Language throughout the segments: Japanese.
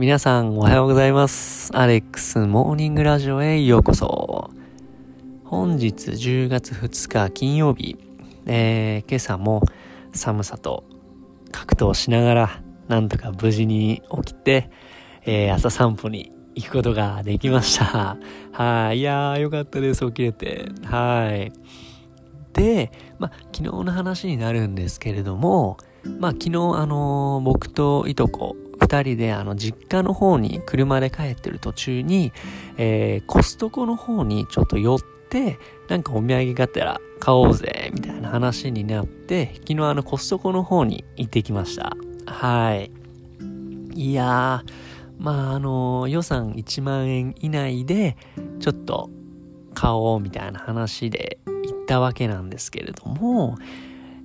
皆さんおはようございます。アレックスモーニングラジオへようこそ。本日10月2日金曜日、えー、今朝も寒さと格闘しながらなんとか無事に起きて、えー、朝散歩に行くことができました。はい。いやーよかったです。起きれて。はい。で、まあ、昨日の話になるんですけれども、まあ、昨日、あのー、僕といとこ、二人であの実家の方に車で帰ってる途中に、えー、コストコの方にちょっと寄って、なんかお土産がてら買おうぜ、みたいな話になって、昨日あのコストコの方に行ってきました。はい。いやー、まああの予算1万円以内でちょっと買おうみたいな話で行ったわけなんですけれども、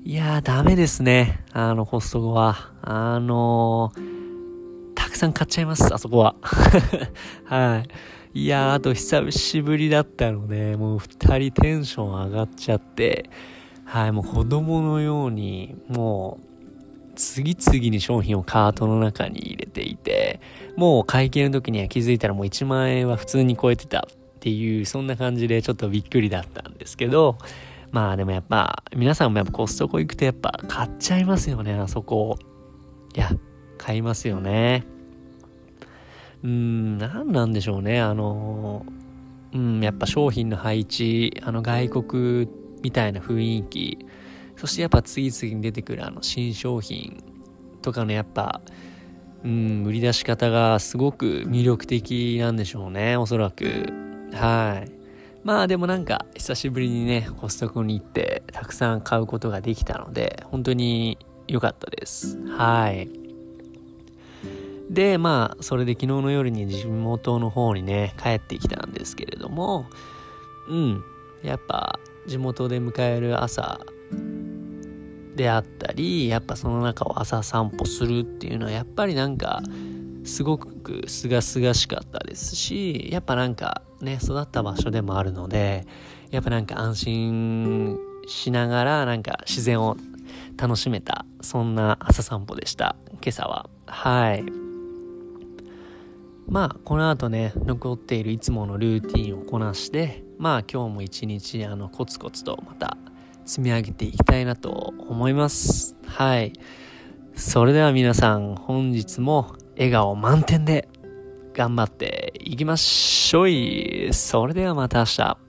いやーダメですね。あのコストコは。あのーさん買っちゃいます、あそこは。はい。いやー、あと久しぶりだったので、もう二人テンション上がっちゃって、はい、もう子供のように、もう、次々に商品をカートの中に入れていて、もう会計の時には気づいたらもう1万円は普通に超えてたっていう、そんな感じでちょっとびっくりだったんですけど、まあでもやっぱ、皆さんもやっぱコストコ行くとやっぱ買っちゃいますよね、あそこ。いや、買いますよね。うん、何なんでしょうね。あの、うん、やっぱ商品の配置、あの外国みたいな雰囲気、そしてやっぱ次々に出てくるあの新商品とかのやっぱ、うん、売り出し方がすごく魅力的なんでしょうね、おそらく。はい。まあでもなんか久しぶりにね、コストコに行ってたくさん買うことができたので、本当に良かったです。はい。で、まあ、それで昨日の夜に地元の方にね、帰ってきたんですけれども、うん、やっぱ地元で迎える朝であったり、やっぱその中を朝散歩するっていうのは、やっぱりなんか、すごく清々しかったですし、やっぱなんかね、育った場所でもあるので、やっぱなんか安心しながら、なんか自然を楽しめた、そんな朝散歩でした、今朝は。はい。まあ、この後ね、残っているいつものルーティンをこなして、まあ今日も一日あのコツコツとまた積み上げていきたいなと思います。はい。それでは皆さん、本日も笑顔満点で頑張っていきましょいそれではまた明日。